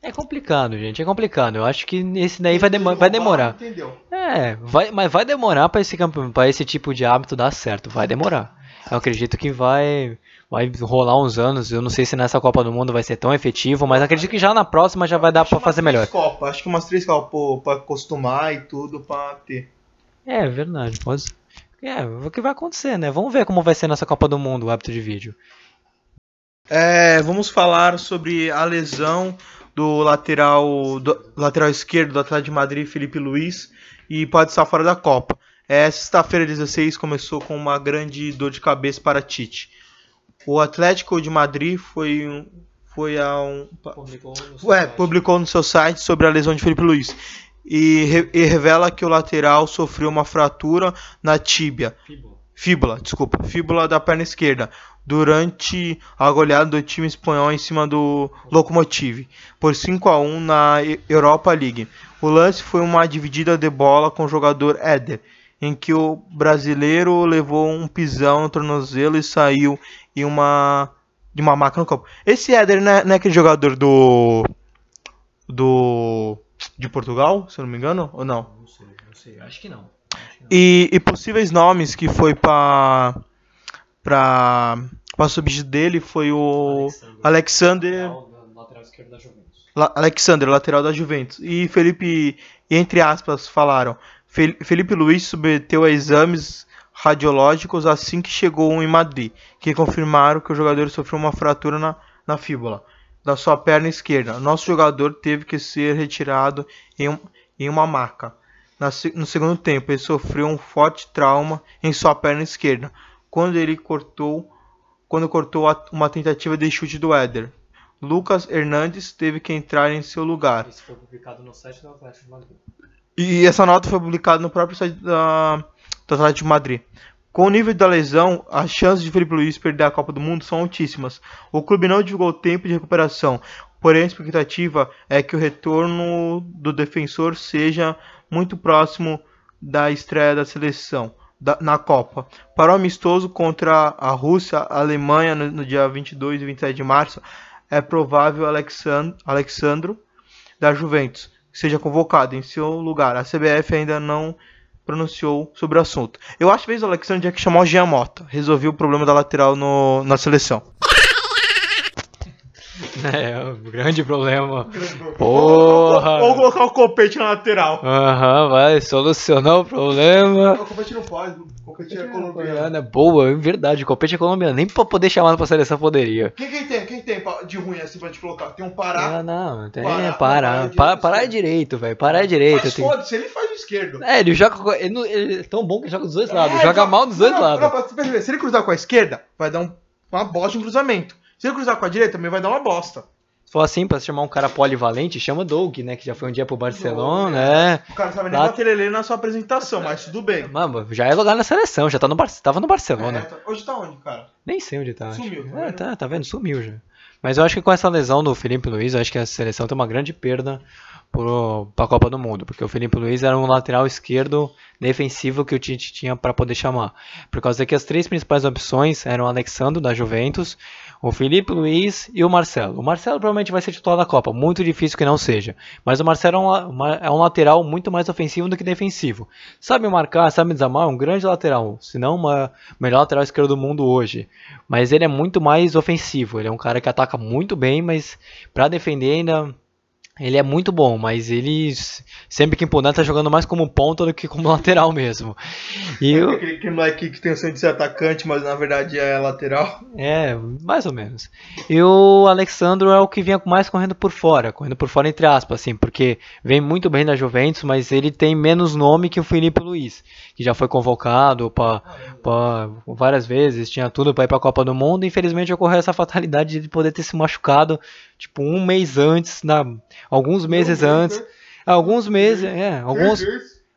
S2: É complicado, gente, é complicado. Eu acho que esse daí vai, demo vai demorar.
S1: Entendeu?
S2: É, vai, mas vai demorar para esse, pra esse tipo de hábito dar certo, vai demorar. Eu acredito que vai vai rolar uns anos. Eu não sei se nessa Copa do Mundo vai ser tão efetivo, mas acredito que já na próxima já vai dar para fazer melhor.
S1: Copa, acho que umas três Copas para acostumar e tudo para ter.
S2: É, verdade, pode. É, o que vai acontecer, né? Vamos ver como vai ser nessa Copa do Mundo o hábito de vídeo.
S1: É, vamos falar sobre a lesão do lateral do lateral esquerdo do Atlético de Madrid, Felipe Luiz, e pode estar fora da Copa. É, Sexta-feira 16 começou com uma grande dor de cabeça para Tite. O Atlético de Madrid foi, foi a um.
S2: Publicou no site.
S1: publicou no seu site sobre a lesão de Felipe Luiz. E, re- e revela que o lateral sofreu uma fratura na tíbia,
S2: Fíbula.
S1: fíbula, desculpa, fíbula da perna esquerda, durante a goleada do time espanhol em cima do Lokomotiv, por 5 a 1 na Europa League. O lance foi uma dividida de bola com o jogador Éder, em que o brasileiro levou um pisão no tornozelo e saiu em uma de uma maca no campo. Esse Éder não é, não é aquele jogador do do de Portugal, se eu não me engano, ou não?
S2: Não sei, não sei. Acho que não. Acho que não.
S1: E, e possíveis nomes que foi para para para substituir dele foi o Alexander
S2: Lateral- Lateral esquerdo da Juventus.
S1: La- Alexander, lateral da Juventus. E Felipe, entre aspas, falaram: "Fel- Felipe Luiz submeteu a exames radiológicos assim que chegou em Madrid, que confirmaram que o jogador sofreu uma fratura na, na fíbula da sua perna esquerda. Nosso jogador teve que ser retirado em, um- em uma maca. Na no segundo tempo, ele sofreu um forte trauma em sua perna esquerda, quando ele cortou, quando cortou a- uma tentativa de chute do Éder. Lucas Hernandes teve que entrar em seu lugar.
S2: Isso foi publicado no site do Atlético de Madrid.
S1: E essa nota foi publicada no próprio site da, do Atlético de Madrid. Com o nível da lesão, as chances de Felipe Luiz perder a Copa do Mundo são altíssimas. O clube não divulgou o tempo de recuperação, porém a expectativa é que o retorno do defensor seja muito próximo da estreia da seleção da- na Copa. Para o amistoso contra a Rússia, a Alemanha, no, no dia 22 e 27 de março, é provável Alexand- Alexandro da Juventus seja convocado em seu lugar. A CBF ainda não pronunciou sobre o assunto. Eu acho que talvez o Alexandre tinha que chamar o Mota. Resolveu o problema da lateral no, na seleção.
S2: É, o grande problema. Porra!
S1: Ou colocar o Copete na lateral.
S2: Aham, vai solucionar o problema.
S1: O Copete não pode. O Copete é
S2: Colombiana, boa, é verdade. Copete é colombiano. Nem pra poder chamar pra seleção poderia.
S1: Quem, quem tem? Quem tem de ruim assim pra te colocar? Tem um Pará.
S2: Não, não, tem
S1: Parar,
S2: parar.
S1: parar
S2: Parar,
S1: é
S2: parar é direito, velho. Parar é direito.
S1: Mas
S2: tem-
S1: foda-se, ele faz o esquerdo.
S2: É, ele joga. com- Ele, ele é tão bom que ele joga dos dois lados.
S1: É,
S2: joga
S1: joga-
S2: mal dos dois
S1: não,
S2: lados.
S1: Não, se ele cruzar com a esquerda, vai dar um- uma bosta em cruzamento. Se ele cruzar com a direita, também vai dar uma bosta.
S2: Se for assim, pra chamar um cara polivalente, chama Doug, né? Que já foi um dia pro Barcelona, né?
S1: O cara não sabe nem
S2: Lá-
S1: bater ele na sua apresentação, mas tudo bem.
S2: Mano, já é lugar na seleção, já tá no Bar... tava no Barcelona.
S1: É, tá- hoje tá onde, cara?
S2: Nem sei onde tá.
S1: Sumiu, tá
S2: é, tá, tá vendo? Sumiu já. Mas eu acho que com essa lesão do Felipe Luiz, eu acho que a seleção tem uma grande perda pro, pra Copa do Mundo. Porque o Felipe Luiz era um lateral esquerdo defensivo que o Tite tinha para poder chamar. Por causa que as três principais opções eram o Alexandre da Juventus, o Felipe Luiz e o Marcelo. O Marcelo provavelmente vai ser titular da Copa, muito difícil que não seja. Mas o Marcelo é um, é um lateral muito mais ofensivo do que defensivo. Sabe marcar, sabe desarmar, é um grande lateral. Se não, o melhor lateral esquerdo do mundo hoje. Mas ele é muito mais ofensivo. Ele é um cara que ataca muito bem, mas para defender ainda. Ele é muito bom, mas ele sempre que impunar tá jogando mais como ponta do que como lateral mesmo. E o-
S1: Aquele, aquele moleque que tem o sonho de ser atacante, mas na verdade é lateral.
S2: É, mais ou menos. E o Alexandro é o que vinha mais correndo por fora, correndo por fora entre aspas, assim, porque vem muito bem da Juventus, mas ele tem menos nome que o Felipe Luiz, que já foi convocado para várias vezes, tinha tudo para ir para a Copa do Mundo, infelizmente ocorreu essa fatalidade de poder ter se machucado, tipo, um mês antes, na, alguns meses antes, alguns meses, é, alguns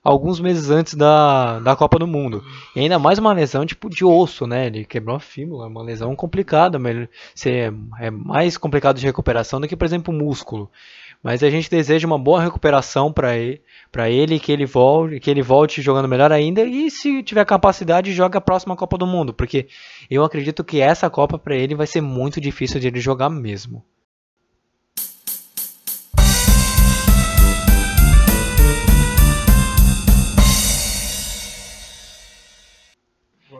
S2: alguns meses antes da, da Copa do Mundo. E ainda mais uma lesão tipo de osso, né? Ele quebrou a fíbula, uma lesão complicada, mas é mais complicado de recuperação do que, por exemplo, o músculo. Mas a gente deseja uma boa recuperação para ele, ele que ele volte, que ele volte jogando melhor ainda e se tiver capacidade joga a próxima Copa do Mundo, porque eu acredito que essa Copa para ele vai ser muito difícil de ele jogar mesmo.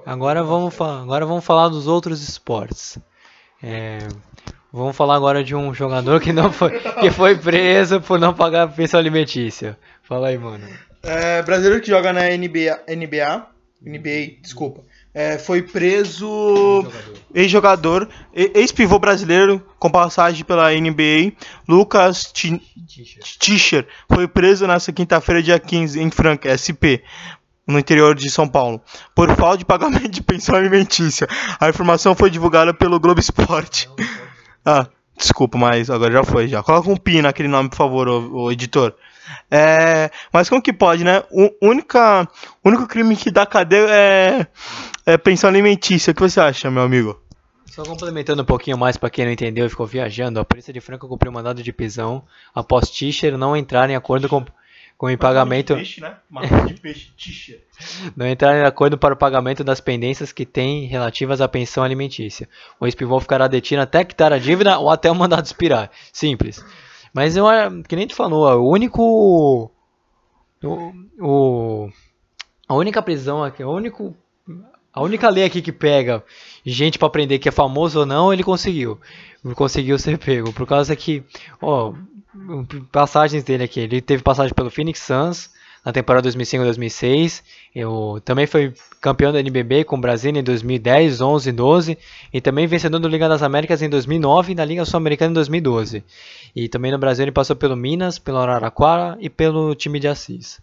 S2: Agora vamos, agora vamos falar dos outros esportes. É, vamos falar agora de um jogador que não foi, que foi preso por não pagar pensão alimentícia. Fala aí, mano.
S1: É, brasileiro que joga na NBA, NBA, NBA, desculpa, é, foi preso ex-jogador, ex-pivô brasileiro com passagem pela NBA, Lucas Ti- Tischer, foi preso nesta quinta-feira, dia 15, em Franca, SP, no interior de São Paulo, por falta de pagamento de pensão alimentícia. A informação foi divulgada pelo Globo Esporte. Ah, Desculpa, mas agora já foi já. Coloca um pi naquele nome, por favor, ô, ô editor. É, mas como que pode, né? O única, único crime que dá cadeia é, é pensão alimentícia. O que você acha, meu amigo?
S2: Só complementando um pouquinho mais para quem não entendeu e ficou viajando, a polícia de Franca cumpriu mandado de prisão após Tischer não entrar em acordo com, com o pagamento.
S1: De peixe, né? de peixe, Tischer.
S2: Não entrar em acordo para o pagamento das pendências que tem relativas à pensão alimentícia. O ex-pivô ficará detido até quitar a dívida ou até o mandado expirar. Simples. Mas eu, que nem tu falou, o único. O, o, a única prisão aqui, o único. A única lei aqui que pega gente para prender que é famoso ou não, ele conseguiu. Conseguiu ser pego. Por causa que, ó, passagens dele aqui. Ele teve passagem pelo Phoenix Suns, na temporada 2005-2006. Eu também foi campeão da NBB com o Brasil em 2010, 11 e 12 e também vencedor do Liga das Américas em 2009 e na Liga Sul-Americana em 2012. E também no Brasil ele passou pelo Minas, pelo Araraquara e pelo time de Assis.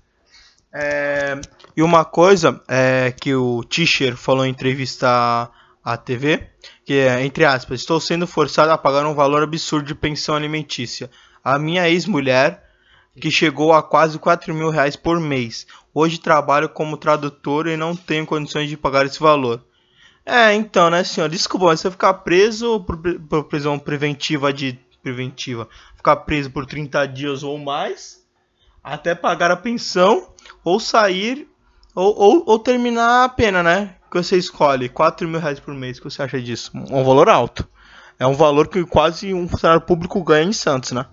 S1: É, e uma coisa é, que o Tischer falou em entrevista à TV, que é, entre aspas, estou sendo forçado a pagar um valor absurdo de pensão alimentícia. A minha ex-mulher que chegou a quase 4 mil reais por mês. Hoje trabalho como tradutor e não tenho condições de pagar esse valor. É, então, né, senhor? Desculpa, mas você ficar preso por, por prisão preventiva de. preventiva. Ficar preso por 30 dias ou mais. Até pagar a pensão. Ou sair. Ou, ou, ou terminar a pena, né? Que você escolhe. 4 mil reais por mês. O que você acha disso? Um valor alto. É um valor que quase um funcionário público ganha em Santos, né?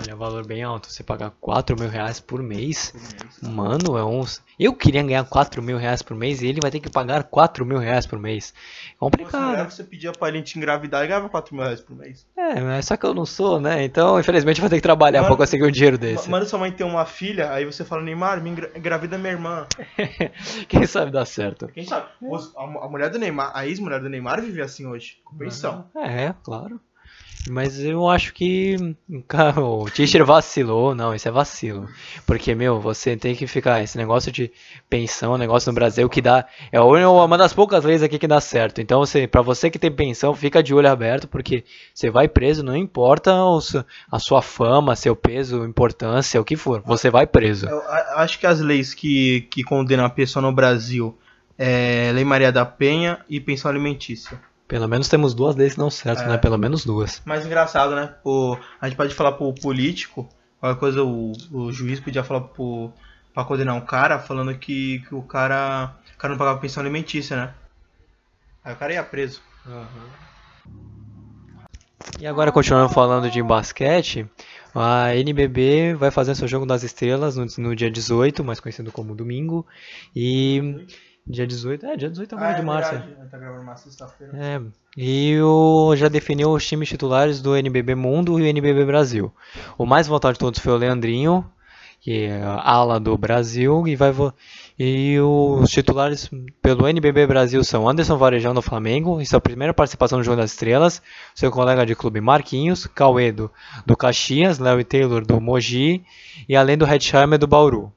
S2: Olha, valor bem alto. Você pagar 4 mil reais por mês. Mano, é uns. Eu queria ganhar 4 mil reais por mês e ele vai ter que pagar 4 mil reais por mês. Complicado.
S1: Você, você pedia pra ele te engravidar e ganhava 4 mil reais por mês.
S2: É, mas só que eu não sou, né? Então, infelizmente, eu vou ter que trabalhar mano, pra conseguir um dinheiro desse.
S1: Mano, sua mãe tem uma filha, aí você fala, Neymar, me engravida minha irmã.
S2: Quem sabe dá certo.
S1: Quem sabe? A mulher do Neymar, a ex-mulher do Neymar vive assim hoje, com pensão.
S2: É, claro. Mas eu acho que o Tischer vacilou. Não, isso é vacilo. Porque, meu, você tem que ficar. Esse negócio de pensão, negócio no Brasil que dá. É uma das poucas leis aqui que dá certo. Então, você, pra você que tem pensão, fica de olho aberto. Porque você vai preso, não importa a sua fama, seu peso, importância, o que for. Você vai preso.
S1: Eu acho que as leis que, que condenam a pessoa no Brasil é Lei Maria da Penha e pensão alimentícia.
S2: Pelo menos temos duas leis que não certo, é. né? Pelo menos duas.
S1: Mas engraçado, né? O, a gente pode falar pro político, qualquer coisa o, o juiz podia falar pro, pra condenar um cara falando que, que o cara, o cara não pagava pensão alimentícia, né? Aí o cara ia preso. Uhum.
S2: E agora continuando falando de basquete, a NBB vai fazer seu jogo das estrelas no, no dia 18, mais conhecido como domingo, e Dia 18, é, dia 18 agora ah, de é março.
S1: Verdade. Tá gravando uma sexta-feira.
S2: É. E o já definiu os times titulares do NBB Mundo e o NBB Brasil. O mais votado de todos foi o Leandrinho, que é a ala do Brasil, e vai e os titulares pelo NBB Brasil são Anderson Varejão do Flamengo, em sua primeira participação no Jogo das Estrelas, seu colega de clube Marquinhos, Cauedo do Caxias, Léo Taylor do Mogi e além do Redsheimer do Bauru.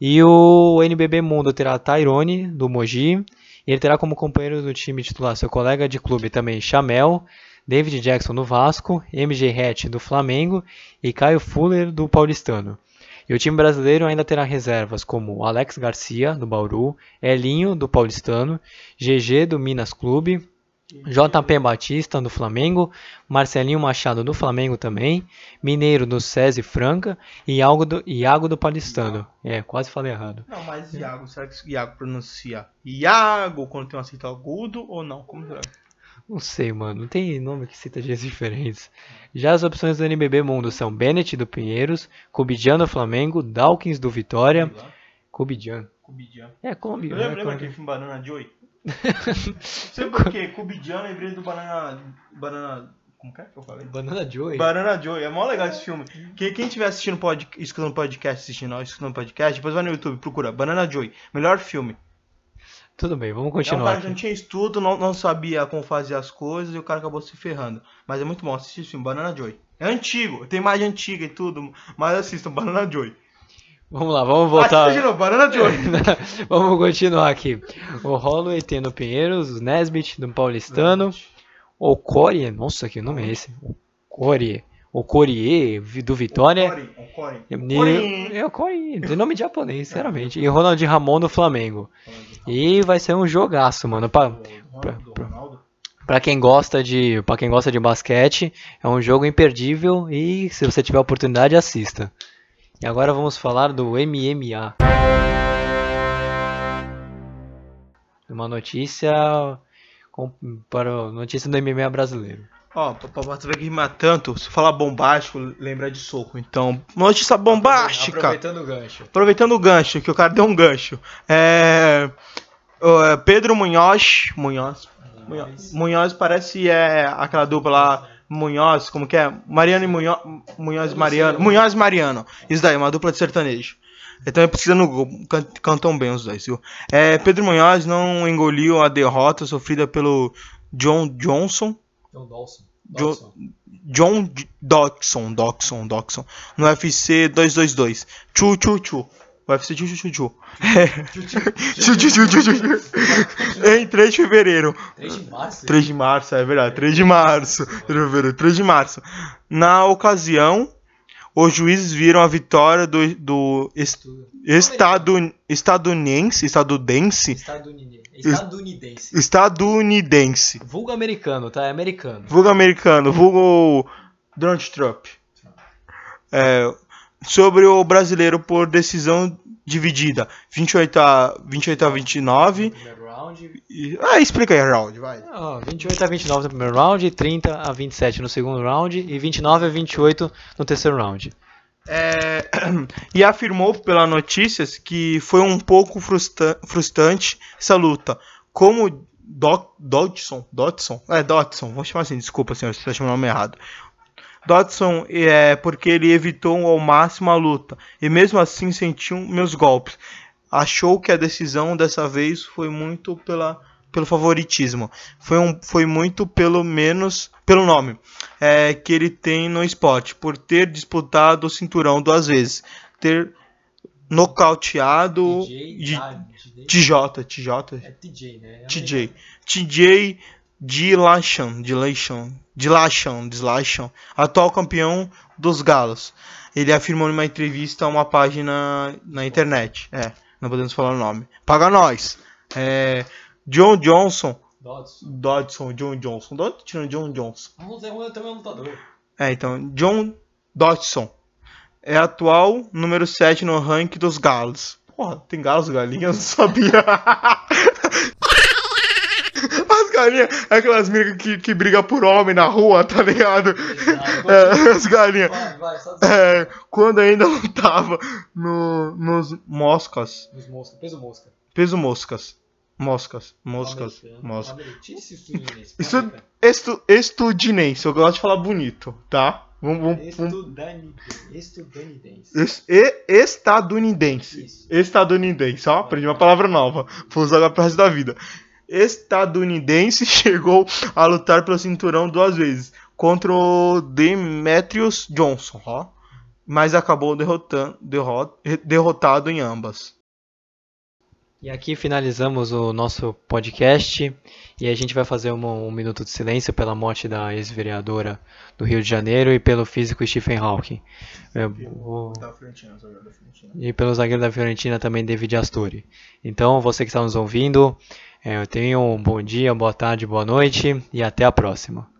S2: E o NBB Mundo terá Tyrone, do Mogi. E ele terá como companheiro do time titular seu colega de clube também Chamel, David Jackson do Vasco, MJ Hatch do Flamengo e Caio Fuller do Paulistano. E o time brasileiro ainda terá reservas como Alex Garcia, do Bauru, Elinho, do Paulistano, GG, do Minas Clube, JP Batista do Flamengo, Marcelinho Machado do Flamengo também, Mineiro do SESI Franca e Iago do, Iago do. É, quase falei errado.
S1: Não, mas Iago, será que Iago pronuncia Iago quando tem um acento agudo ou não? Como será?
S2: Não sei, mano. Não tem nome que cita dias diferentes. Já as opções do NBB Mundo são Bennett do Pinheiros, Cubidian do Flamengo, Dawkins do Vitória. Cubidian.
S1: Cubidian.
S2: É, Combi.
S1: Lembra, lembra aquele filme Banana Joy? Sei por quê? Cubidiano lembrei do Banana. Banana. Como que é que eu falei?
S2: Banana Joy.
S1: Banana Joy. É mó legal esse filme. Quem, quem estiver assistindo pod, escutando podcast, assistindo, escutando podcast, depois vai no YouTube, procura Banana Joy. Melhor filme.
S2: Tudo bem, vamos continuar. É um
S1: cara que não tinha estudo, não, não sabia como fazer as coisas e o cara acabou se ferrando. Mas é muito bom assistir esse filme, Banana Joy. É antigo, tem mais antiga e tudo, mas assistam Banana Joy.
S2: Vamos lá, vamos voltar.
S1: Ah, banana de
S2: vamos continuar aqui. O Holloway tem no Pinheiros, o Nesbit no Paulistano, Ocorie, nossa, que nome é esse? Ocorie. Ocorie, do Vitória. E- É Ocorie, de nome de japonês, sinceramente. E Ronald Ramon do Flamengo. E vai ser um jogaço, mano. Pra, pra, pra, pra quem gosta de, para quem gosta de basquete, é um jogo imperdível e se você tiver a oportunidade, assista. E agora vamos falar do MMA. Uma notícia com, para notícia do MMA brasileiro.
S1: Ó, pra, pra ver que rima tanto, se falar bombástico, lembra de soco. Então, notícia bombástica.
S2: Aproveitando o gancho.
S1: Aproveitando o gancho, que o cara deu um gancho. É. é, Pedro Munhoz. Munhoz. Munhoz, Munhoz parece é aquela dupla lá. Munhoz, como que é? Mariano e Munhoz. Munhoz Mariano. Munhoz e Mariano. Isso daí, uma dupla de sertanejo. Então pesquisa no Google, can- cantam bem os dois, viu? É, Pedro Munhoz não engoliu a derrota sofrida pelo John Johnson.
S2: John Dawson.
S1: Jo- John D- Dodson, Dodson, Dodson, no UFC 222. Chu, chu, chu. UFC chu, chu, chu, chu. Em 3 de fevereiro.
S2: 3 de março?
S1: 3 de março, é verdade. 3 de março. 3 de fevereiro, 3 de março. Na ocasião, os juízes viram a vitória do, do es- estado, estadunidense, estadunidense,
S2: Estadunidense. Estadunidense.
S1: estadunidense.
S2: Vulgo americano, tá? É americano.
S1: Vulgo americano, vulgo Donald Trump. É, sobre o brasileiro por decisão dividida. 28 a, 28 a 29.
S2: Primeiro round.
S1: E, ah, explica aí, round, vai.
S2: Ah, 28 a 29 no primeiro round, 30 a 27 no segundo round e 29 a 28 no terceiro round.
S1: É, e afirmou pela notícias que foi um pouco frustra- frustrante essa luta. Como Dodson, Dodson, é Dodson, vou chamar assim, desculpa senhor se está chamando o nome errado. Dodson é porque ele evitou ao máximo a luta. E mesmo assim sentiu meus golpes. Achou que a decisão dessa vez foi muito pela, pelo favoritismo. Foi, um, foi muito pelo menos pelo nome é, que ele tem no esporte, por ter disputado o cinturão duas vezes, ter nocauteado de- TJ, TJ,
S2: É TJ, né?
S1: TJ, TJ Dillashaw, Dillashaw, Dillashaw, Dillashaw, atual campeão dos Galos. Ele afirmou em uma entrevista a uma página na internet. É, não podemos falar o nome. Paga nós. É, John Johnson,
S2: Dodson.
S1: Dodson, John Johnson. Tá tirando John Johnson?
S2: Também é lutador.
S1: É, então, John Dodson é atual número 7 no ranking dos galos. Porra, tem galos galinhas? Não sabia. As galinhas, é aquelas minas que, que brigam por homem na rua, tá ligado? É, as galinhas.
S2: Vai, vai, só
S1: É, quando ainda lutava no, nos moscas.
S2: Os mosca, peso mosca.
S1: Peso moscas. Moscas. Moscas. Moscas.
S2: Isso
S1: Isso estu, estudinense, eu gosto de falar bonito, tá? Vamos, vamos, vamos
S2: Estudanidense.
S1: Es- e- estadunidense.
S2: Isso.
S1: Estadunidense, ó, aprendi uma palavra nova. Vou usar agora pro resto da vida. Estadunidense chegou a lutar pelo cinturão duas vezes contra o Demetrius Johnson, ó, mas acabou derrotando, derrot, derrotado em ambas.
S2: E aqui finalizamos o nosso podcast e a gente vai fazer uma- um minuto de silêncio pela morte da ex-vereadora do Rio de Janeiro e pelo físico Stephen Hawking. É, o- E pelo zagueiro da Fiorentina também, David Astori. Então, você que está nos ouvindo, é, tenha um bom dia, boa tarde, boa noite e até a próxima.